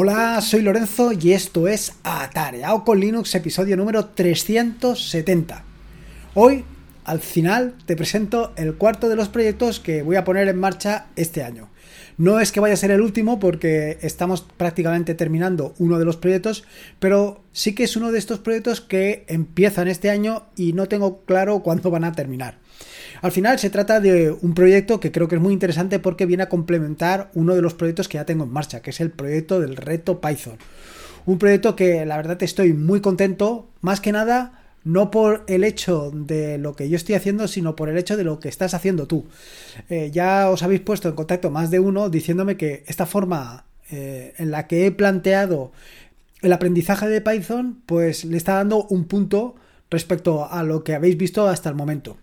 Hola, soy Lorenzo y esto es Atareado con Linux, episodio número 370. Hoy, al final, te presento el cuarto de los proyectos que voy a poner en marcha este año. No es que vaya a ser el último porque estamos prácticamente terminando uno de los proyectos, pero sí que es uno de estos proyectos que empiezan este año y no tengo claro cuándo van a terminar. Al final se trata de un proyecto que creo que es muy interesante porque viene a complementar uno de los proyectos que ya tengo en marcha, que es el proyecto del reto Python. Un proyecto que la verdad estoy muy contento, más que nada no por el hecho de lo que yo estoy haciendo, sino por el hecho de lo que estás haciendo tú. Eh, ya os habéis puesto en contacto más de uno diciéndome que esta forma eh, en la que he planteado el aprendizaje de Python, pues le está dando un punto respecto a lo que habéis visto hasta el momento.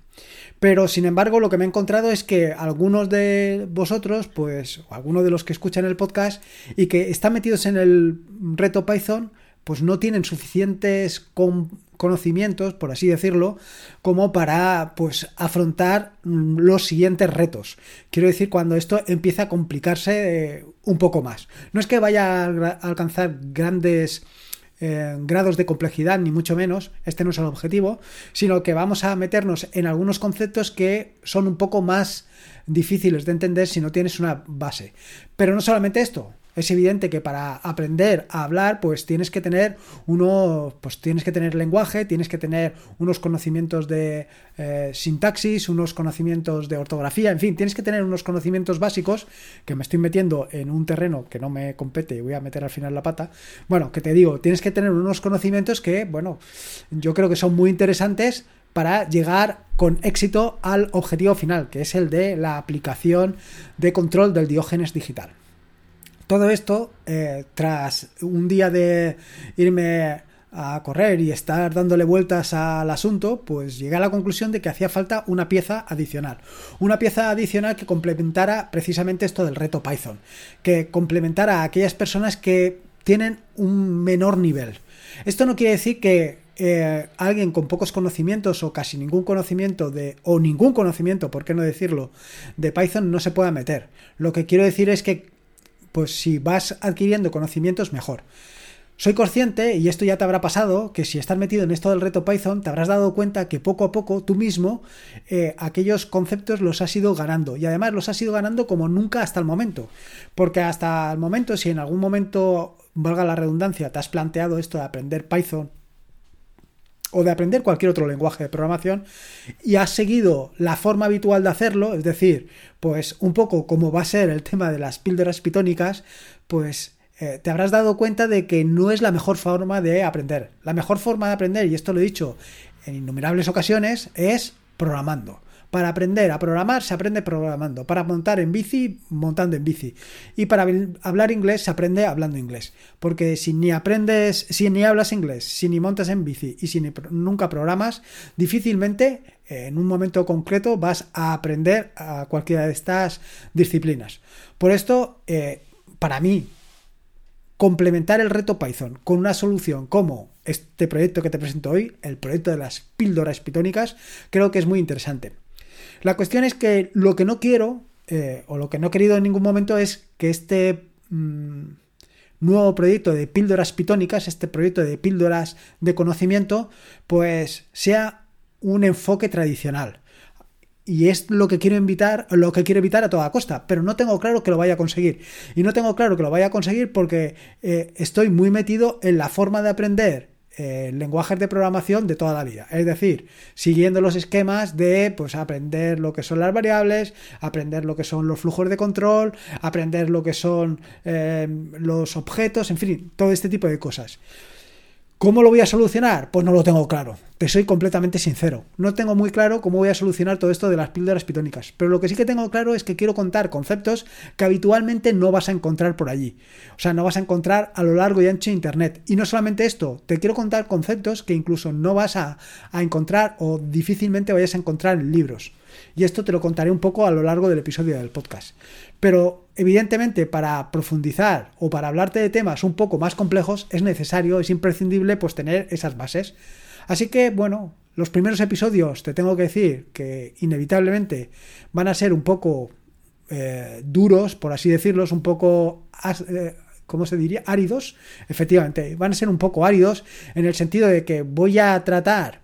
Pero sin embargo, lo que me he encontrado es que algunos de vosotros, pues, o algunos de los que escuchan el podcast y que están metidos en el reto Python, pues no tienen suficientes conocimientos, por así decirlo, como para pues afrontar los siguientes retos. Quiero decir, cuando esto empieza a complicarse eh, un poco más. No es que vaya a alcanzar grandes grados de complejidad, ni mucho menos, este no es el objetivo, sino que vamos a meternos en algunos conceptos que son un poco más difíciles de entender si no tienes una base. Pero no solamente esto, es evidente que para aprender a hablar, pues tienes que tener uno, pues tienes que tener lenguaje, tienes que tener unos conocimientos de eh, sintaxis, unos conocimientos de ortografía, en fin, tienes que tener unos conocimientos básicos que me estoy metiendo en un terreno que no me compete y voy a meter al final la pata. Bueno, que te digo, tienes que tener unos conocimientos que, bueno, yo creo que son muy interesantes para llegar con éxito al objetivo final, que es el de la aplicación de control del diógenes digital. Todo esto, eh, tras un día de irme a correr y estar dándole vueltas al asunto, pues llegué a la conclusión de que hacía falta una pieza adicional. Una pieza adicional que complementara precisamente esto del reto Python. Que complementara a aquellas personas que tienen un menor nivel. Esto no quiere decir que eh, alguien con pocos conocimientos o casi ningún conocimiento de, o ningún conocimiento, por qué no decirlo, de Python no se pueda meter. Lo que quiero decir es que pues si vas adquiriendo conocimientos, mejor. Soy consciente, y esto ya te habrá pasado, que si estás metido en esto del reto Python, te habrás dado cuenta que poco a poco tú mismo eh, aquellos conceptos los has ido ganando. Y además los has ido ganando como nunca hasta el momento. Porque hasta el momento, si en algún momento, valga la redundancia, te has planteado esto de aprender Python o de aprender cualquier otro lenguaje de programación y has seguido la forma habitual de hacerlo, es decir, pues un poco como va a ser el tema de las píldoras pitónicas, pues eh, te habrás dado cuenta de que no es la mejor forma de aprender. La mejor forma de aprender, y esto lo he dicho en innumerables ocasiones, es programando. Para aprender a programar se aprende programando. Para montar en bici, montando en bici. Y para hablar inglés se aprende hablando inglés. Porque si ni aprendes, si ni hablas inglés, si ni montas en bici y si nunca programas, difícilmente eh, en un momento concreto vas a aprender a cualquiera de estas disciplinas. Por esto, eh, para mí, complementar el reto Python con una solución como este proyecto que te presento hoy, el proyecto de las píldoras pitónicas, creo que es muy interesante. La cuestión es que lo que no quiero, eh, o lo que no he querido en ningún momento, es que este mm, nuevo proyecto de píldoras pitónicas, este proyecto de píldoras de conocimiento, pues sea un enfoque tradicional. Y es lo que quiero invitar, lo que quiero evitar a toda costa, pero no tengo claro que lo vaya a conseguir. Y no tengo claro que lo vaya a conseguir porque eh, estoy muy metido en la forma de aprender eh, lenguajes de programación de toda la vida. Es decir, siguiendo los esquemas de pues, aprender lo que son las variables, aprender lo que son los flujos de control, aprender lo que son eh, los objetos, en fin, todo este tipo de cosas. ¿Cómo lo voy a solucionar? Pues no lo tengo claro. Te soy completamente sincero. No tengo muy claro cómo voy a solucionar todo esto de las píldoras pitónicas. Pero lo que sí que tengo claro es que quiero contar conceptos que habitualmente no vas a encontrar por allí. O sea, no vas a encontrar a lo largo y ancho de Internet. Y no solamente esto, te quiero contar conceptos que incluso no vas a, a encontrar o difícilmente vayas a encontrar en libros. Y esto te lo contaré un poco a lo largo del episodio del podcast. Pero evidentemente para profundizar o para hablarte de temas un poco más complejos es necesario, es imprescindible pues tener esas bases. Así que bueno, los primeros episodios te tengo que decir que inevitablemente van a ser un poco eh, duros, por así decirlos, un poco... Eh, ¿cómo se diría? Áridos. Efectivamente, van a ser un poco áridos en el sentido de que voy a tratar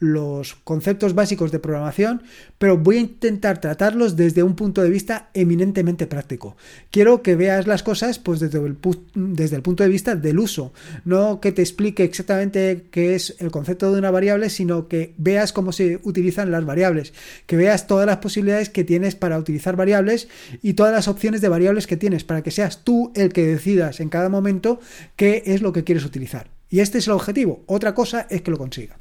los conceptos básicos de programación, pero voy a intentar tratarlos desde un punto de vista eminentemente práctico. Quiero que veas las cosas pues desde el, desde el punto de vista del uso, no que te explique exactamente qué es el concepto de una variable, sino que veas cómo se utilizan las variables, que veas todas las posibilidades que tienes para utilizar variables y todas las opciones de variables que tienes para que seas tú el que decidas en cada momento qué es lo que quieres utilizar. Y este es el objetivo. Otra cosa es que lo consiga.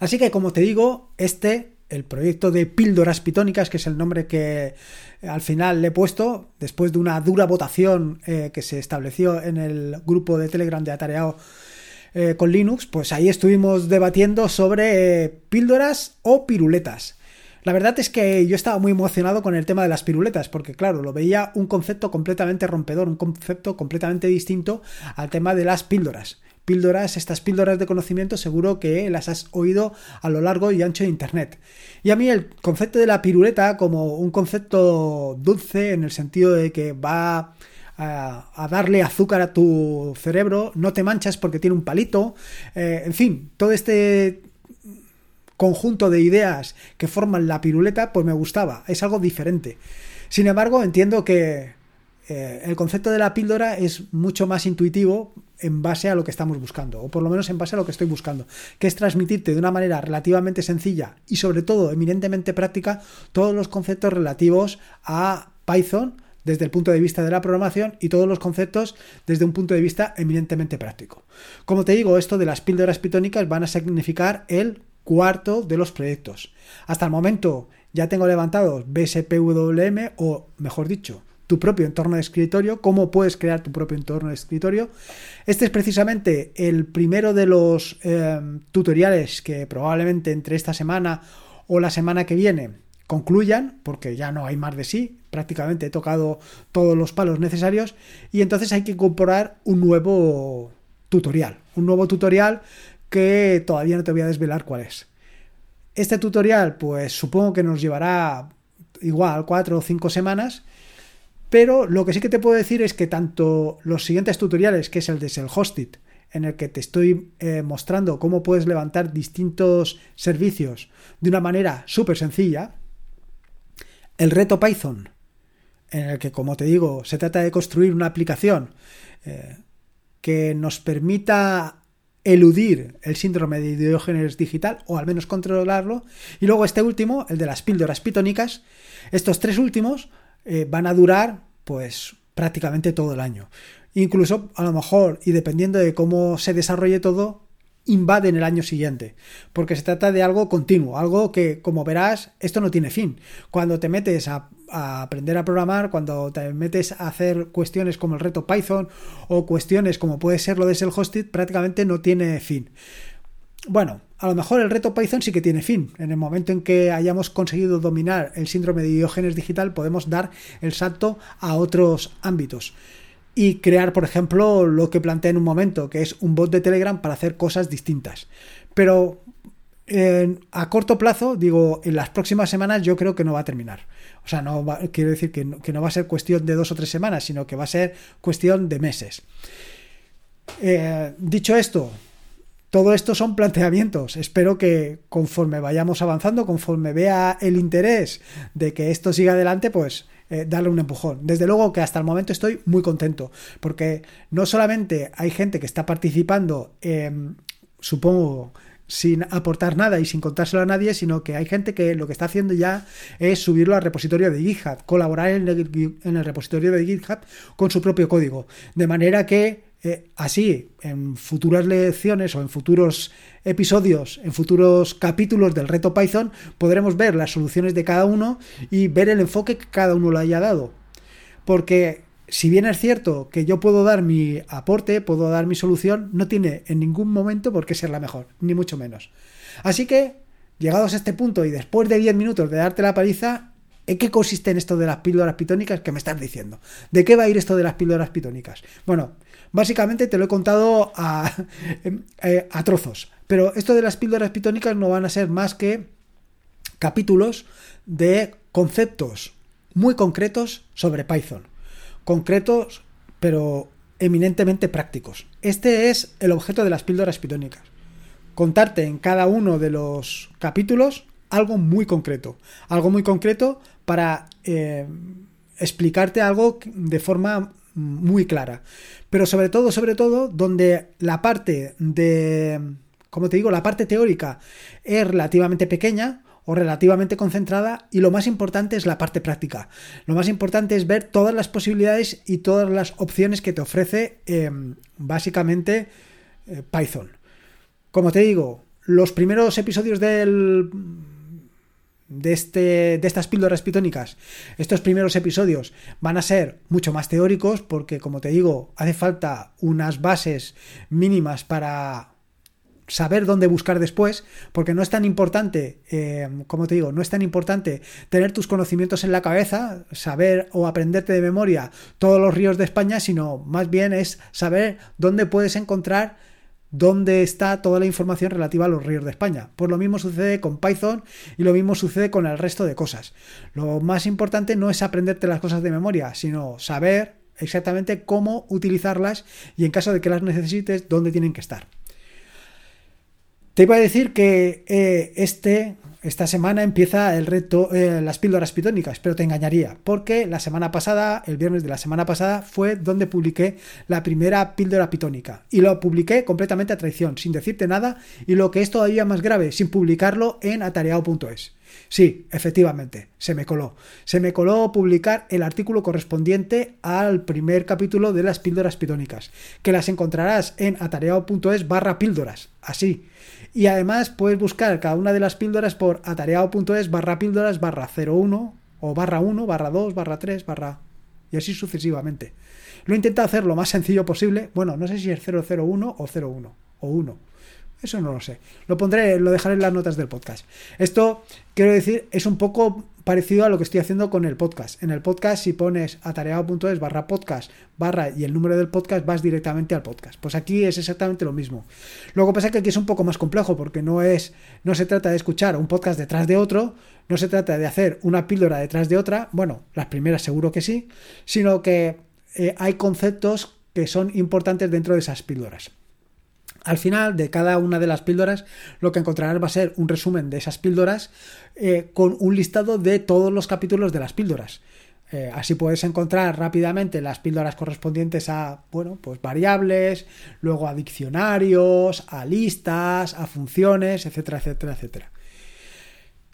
Así que, como te digo, este, el proyecto de píldoras pitónicas, que es el nombre que eh, al final le he puesto, después de una dura votación eh, que se estableció en el grupo de Telegram de Atareado eh, con Linux, pues ahí estuvimos debatiendo sobre píldoras o piruletas. La verdad es que yo estaba muy emocionado con el tema de las piruletas, porque claro, lo veía un concepto completamente rompedor, un concepto completamente distinto al tema de las píldoras píldoras, estas píldoras de conocimiento seguro que las has oído a lo largo y ancho de Internet. Y a mí el concepto de la piruleta como un concepto dulce en el sentido de que va a, darle azúcar a tu cerebro, no te manchas porque tiene un palito, eh, en fin, todo este conjunto de ideas que forman la piruleta, pues me gustaba, es algo diferente. Sin embargo, entiendo que eh, el concepto de la píldora es mucho más intuitivo en base a lo que estamos buscando, o por lo menos en base a lo que estoy buscando, que es transmitirte de una manera relativamente sencilla y sobre todo eminentemente práctica todos los conceptos relativos a Python desde el punto de vista de la programación y todos los conceptos desde un punto de vista eminentemente práctico. Como te digo, esto de las píldoras pitónicas van a significar el cuarto de los proyectos. Hasta el momento ya tengo levantados BSPWM o, mejor dicho, tu propio entorno de escritorio, cómo puedes crear tu propio entorno de escritorio. Este es precisamente el primero de los eh, tutoriales que probablemente entre esta semana o la semana que viene concluyan, porque ya no hay más de sí, prácticamente he tocado todos los palos necesarios y entonces hay que incorporar un nuevo tutorial, un nuevo tutorial que todavía no te voy a desvelar cuál es. Este tutorial pues supongo que nos llevará igual cuatro o cinco semanas pero lo que sí que te puedo decir es que tanto los siguientes tutoriales, que es el de Self-Hosted, en el que te estoy eh, mostrando cómo puedes levantar distintos servicios de una manera súper sencilla, el reto Python, en el que, como te digo, se trata de construir una aplicación eh, que nos permita eludir el síndrome de Diógenes digital o al menos controlarlo. Y luego este último, el de las píldoras pitónicas. Estos tres últimos eh, van a durar pues prácticamente todo el año. Incluso a lo mejor, y dependiendo de cómo se desarrolle todo, invaden el año siguiente, porque se trata de algo continuo, algo que, como verás, esto no tiene fin. Cuando te metes a, a, aprender a programar, cuando te metes a hacer cuestiones como el reto Python o cuestiones como puede ser lo de self-hosted, prácticamente no tiene fin. Bueno, a lo mejor el reto Python sí que tiene fin. En el momento en que hayamos conseguido dominar el síndrome de Diógenes digital, podemos dar el salto a otros ámbitos y crear, por ejemplo, lo que planteé en un momento, que es un bot de Telegram para hacer cosas distintas. Pero a corto plazo, digo, en las próximas semanas yo creo que no va a terminar. O sea, no quiero decir que no, va a ser cuestión de dos o tres semanas, sino que va a ser cuestión de meses. Eh, dicho esto, todo esto son planteamientos. Espero que conforme vayamos avanzando, conforme vea el interés de que esto siga adelante, pues eh, darle un empujón. Desde luego que hasta el momento estoy muy contento, porque no solamente hay gente que está participando, supongo, sin aportar nada y sin contárselo a nadie, sino que hay gente que lo que está haciendo ya es subirlo al repositorio de GitHub, colaborar en el, repositorio de GitHub con su propio código. De manera que eh, así, en futuras lecciones o en futuros episodios, en futuros capítulos del reto Python, podremos ver las soluciones de cada uno y ver el enfoque que cada uno le haya dado. Porque si bien es cierto que yo puedo dar mi aporte, puedo dar mi solución, no tiene en ningún momento por qué ser la mejor, ni mucho menos. Así que, llegados a este punto y después de 10 minutos de darte la paliza, ¿En qué consiste en esto de las píldoras pitónicas que me estás diciendo? ¿De qué va a ir esto de las píldoras pitónicas? Bueno, Básicamente te lo he contado eh, a, trozos, pero esto de las píldoras pitónicas no van a ser más que capítulos de conceptos muy concretos sobre Python. Concretos pero eminentemente prácticos. Este es el objeto de las píldoras pitónicas. Contarte en cada uno de los capítulos algo muy concreto. Algo muy concreto para eh, explicarte algo de forma muy clara. Pero sobre todo, sobre todo, donde la parte de, como te digo, la parte teórica es relativamente pequeña, o relativamente concentrada y lo más importante es la parte práctica. Lo más importante es ver todas las posibilidades y todas las opciones que te ofrece em, básicamente eh, Python. Como te digo, los primeros episodios del de, este, de estas píldoras pitónicas, estos primeros episodios van a ser mucho más teóricos porque, como te digo, hace falta unas bases mínimas para saber dónde buscar después, porque no es tan importante, eh, como te digo, no es tan importante tener tus conocimientos en la cabeza, saber o aprenderte de memoria todos los ríos de España, sino más bien es saber dónde puedes encontrar dónde está toda la información relativa a los ríos de España. Pues lo mismo sucede con Python y lo mismo sucede con el resto de cosas. Lo más importante no es aprenderte las cosas de memoria, sino saber exactamente cómo utilizarlas y en caso de que las necesites, dónde tienen que estar. Te iba a decir que eh, este, esta semana empieza el reto, eh, las píldoras pitónicas, pero te engañaría, porque la semana pasada, el viernes de la semana pasada, fue donde publiqué la primera píldora pitónica. Y lo publiqué completamente a traición, sin decirte nada, y lo que es todavía más grave, sin publicarlo en atareado.es. Sí, efectivamente, se me coló. Se me coló publicar el artículo correspondiente al primer capítulo de las píldoras pitónicas, que las encontrarás en atareado.es barra píldoras, así y además puedes buscar cada una de las píldoras por atareado.es barra píldoras barra 01 o barra 1, barra 2, barra 3, barra... y así sucesivamente. Lo he intentado hacer lo más sencillo posible. Bueno, no sé si es 001 o 01 o 1. Eso no lo sé. Lo pondré, lo dejaré en las notas del podcast. Esto, quiero decir, es un poco parecido a lo que estoy haciendo con el podcast. En el podcast, si pones atareado.es barra podcast barra y el número del podcast, vas directamente al podcast. Pues aquí es exactamente lo mismo. Luego pasa que aquí es un poco más complejo porque no es, no se trata de escuchar un podcast detrás de otro, no se trata de hacer una píldora detrás de otra, bueno, las primeras seguro que sí, sino que eh, hay conceptos que son importantes dentro de esas píldoras. Al final de cada una de las píldoras lo que encontrarás va a ser un resumen de esas píldoras eh, con un listado de todos los capítulos de las píldoras. Eh, así puedes encontrar rápidamente las píldoras correspondientes a, bueno, pues variables, luego a diccionarios, a listas, a funciones, etcétera, etcétera, etcétera.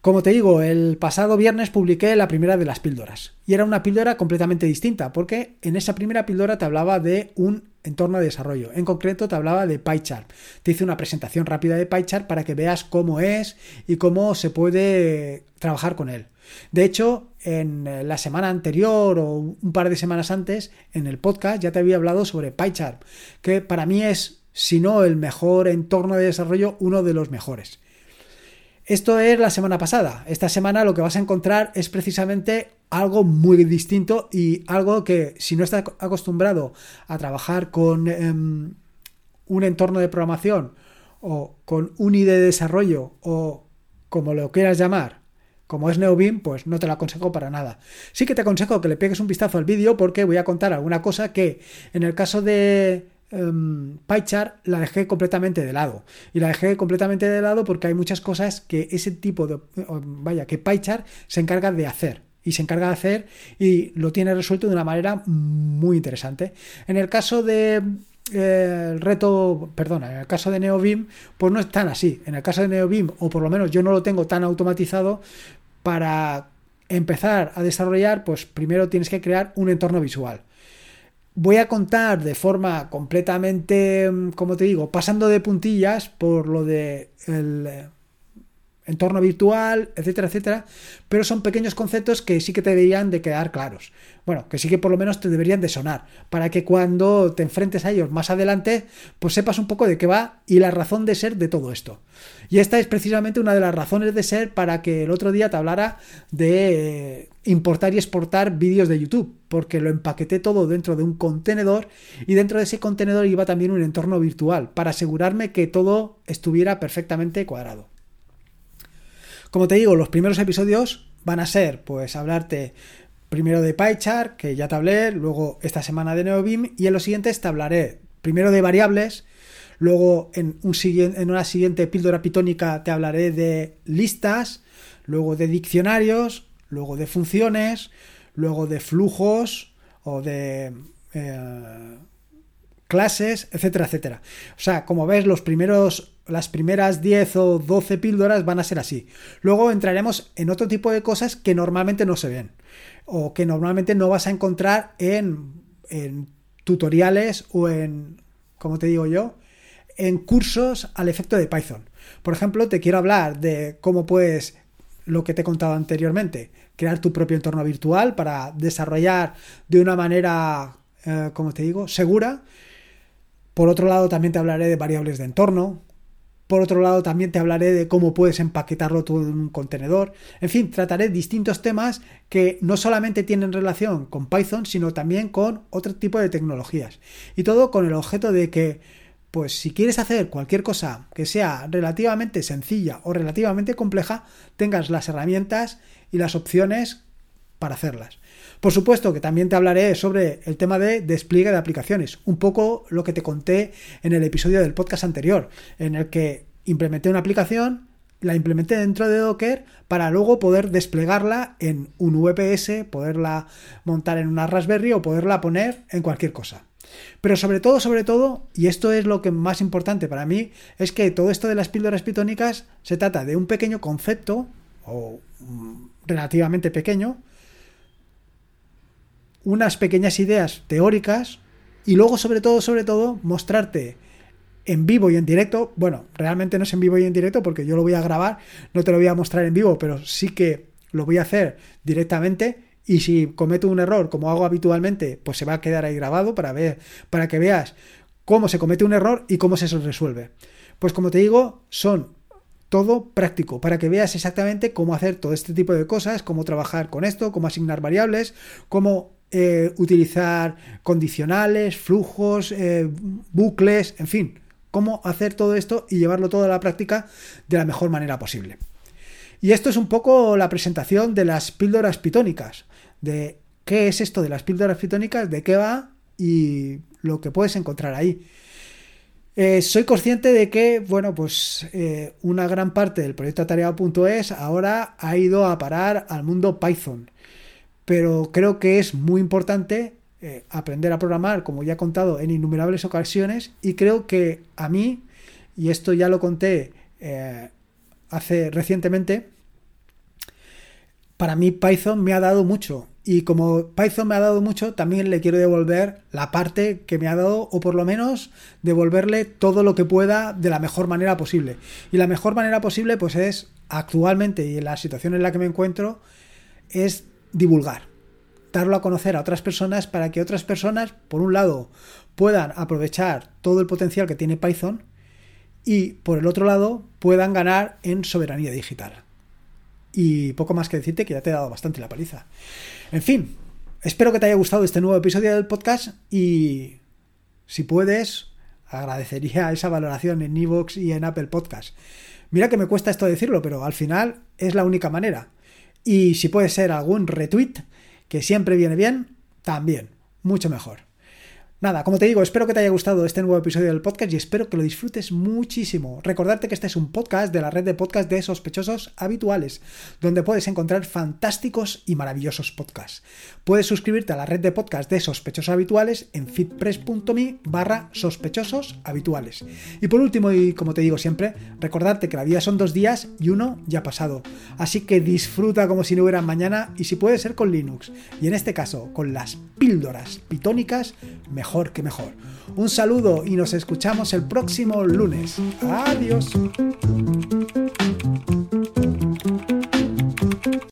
Como te digo, el pasado viernes publiqué la primera de las píldoras y era una píldora completamente distinta porque en esa primera píldora te hablaba de un entorno de desarrollo. En concreto te hablaba de PyChart. Te hice una presentación rápida de PyChart para que veas cómo es y cómo se puede trabajar con él. De hecho, en la semana anterior o un par de semanas antes, en el podcast ya te había hablado sobre PyChart, que para mí es, si no el mejor entorno de desarrollo, uno de los mejores. Esto es la semana pasada. Esta semana lo que vas a encontrar es precisamente algo muy distinto y algo que si no estás acostumbrado a trabajar con em, un entorno de programación o con un IDE de desarrollo o como lo quieras llamar, como es NeoBeam, pues no te lo aconsejo para nada. Sí que te aconsejo que le pegues un vistazo al vídeo porque voy a contar alguna cosa que en el caso de um, la dejé completamente de lado. Y la dejé completamente de lado porque hay muchas cosas que ese tipo de... vaya, que PyChart se encarga de hacer. Y se encarga de hacer y lo tiene resuelto de una manera muy interesante. En el caso de eh, reto, perdona, en el caso de NeoBeam, pues no es tan así. En el caso de NeoBeam, o por lo menos yo no lo tengo tan automatizado, para empezar a desarrollar, pues primero tienes que crear un entorno visual voy a contar de forma completamente, mm, como te digo, pasando de puntillas por lo de el eh, entorno virtual, etcétera, etcétera, pero son pequeños conceptos que sí que te deberían de quedar claros. Bueno, que sí que por lo menos te deberían de sonar, para que cuando te enfrentes a ellos más adelante, pues sepas un poco de qué va y la razón de ser de todo esto. Y esta es precisamente una de las razones de ser para que el otro día te hablara de importar y exportar vídeos de YouTube, porque lo empaqueté todo dentro de un contenedor y dentro de ese contenedor iba también un entorno virtual, para asegurarme que todo estuviera perfectamente cuadrado. Como te digo, los primeros episodios van a ser, pues, hablarte primero de PyChart, que ya te hablé, luego esta semana de NeoBeam, y en los siguientes te hablaré primero de variables, luego en, un, en una siguiente píldora pitónica te hablaré de listas, luego de diccionarios, luego de funciones, luego de flujos o de eh, clases, etcétera, etcétera. O sea, como ves, los primeros, las primeras 10 o 12 píldoras van a ser así. Luego entraremos en otro tipo de cosas que normalmente no se ven o que normalmente no vas a encontrar en, en tutoriales o en, como te digo yo, en cursos al efecto de Python. Por ejemplo, te quiero hablar de cómo puedes, lo que te he contado anteriormente, crear tu propio entorno virtual para desarrollar de una manera, eh, como te digo, segura por otro lado, también te hablaré de variables de entorno. Por otro lado, también te hablaré de cómo puedes empaquetarlo todo en un contenedor. En fin, trataré distintos temas que no solamente tienen relación con Python, sino también con otro tipo de tecnologías. Y todo con el objeto de que, pues si quieres hacer cualquier cosa que sea relativamente sencilla o relativamente compleja, tengas las herramientas y las opciones para hacerlas. Por supuesto que también te hablaré sobre el tema de despliegue de aplicaciones, un poco lo que te conté en el episodio del podcast anterior, en el que implementé una aplicación, la implementé dentro de Docker para luego poder desplegarla en un VPS, poderla montar en una Raspberry o poderla poner en cualquier cosa. Pero sobre todo, sobre todo, y esto es lo que más importante para mí, es que todo esto de las píldoras pitónicas se trata de un pequeño concepto, o mm, relativamente pequeño, unas pequeñas ideas teóricas y luego sobre todo, sobre todo, mostrarte en vivo y en directo. Bueno, realmente no es en vivo y en directo porque yo lo voy a grabar, no te lo voy a mostrar en vivo, pero sí que lo voy a hacer directamente y si cometo un error como hago habitualmente, pues se va a quedar ahí grabado para ver para que veas cómo se comete un error y cómo se resuelve. Pues como te digo, son todo práctico para que veas exactamente cómo hacer todo este tipo de cosas, cómo trabajar con esto, cómo asignar variables, cómo eh, utilizar condicionales, flujos, eh, bucles, en fin, cómo hacer todo esto y llevarlo todo a la práctica de la mejor manera posible. Y esto es un poco la presentación de las píldoras pitónicas, de qué es esto de las píldoras pitónicas, de qué va y lo que puedes encontrar ahí. Eh, soy consciente de que, bueno, pues una gran parte del proyecto atareado.es ahora ha ido a parar al mundo Python pero creo que es muy importante eh, aprender a programar, como ya he contado en innumerables ocasiones, y creo que a mí, y esto ya lo conté eh, hace recientemente, para mí Python me ha dado mucho. Y como Python me ha dado mucho, también le quiero devolver la parte que me ha dado, o por lo menos devolverle todo lo que pueda de la mejor manera posible. Y la mejor manera posible, pues es actualmente y en la situación en la que me encuentro, es divulgar, darlo a conocer a otras personas para que otras personas, por un lado, puedan aprovechar todo el potencial que tiene Python y, por el otro lado, puedan ganar en soberanía digital. Y poco más que decirte que ya te he dado bastante la paliza. En fin, espero que te haya gustado este nuevo episodio del podcast y, si puedes, agradecería esa valoración en Evox y en Apple Podcast. Mira que me cuesta esto decirlo, pero al final es la única manera. Y si puede ser algún retweet, que siempre viene bien, también, mucho mejor. Nada, como te digo, espero que te haya gustado este nuevo episodio del podcast y espero que lo disfrutes muchísimo. Recordarte que este es un podcast de la red de podcast de sospechosos habituales, donde puedes encontrar fantásticos y maravillosos podcasts. Puedes suscribirte a la red de podcast de sospechosos habituales en fitpress.me barra sospechosos habituales. Y por último, y como te digo siempre, recordarte que la vida son dos días y uno ya ha pasado. Así que disfruta como si no hubiera mañana y si puede ser con Linux. Y en este caso, con las píldoras pitónicas, mejor que mejor. Un saludo y nos escuchamos el próximo lunes. Adiós.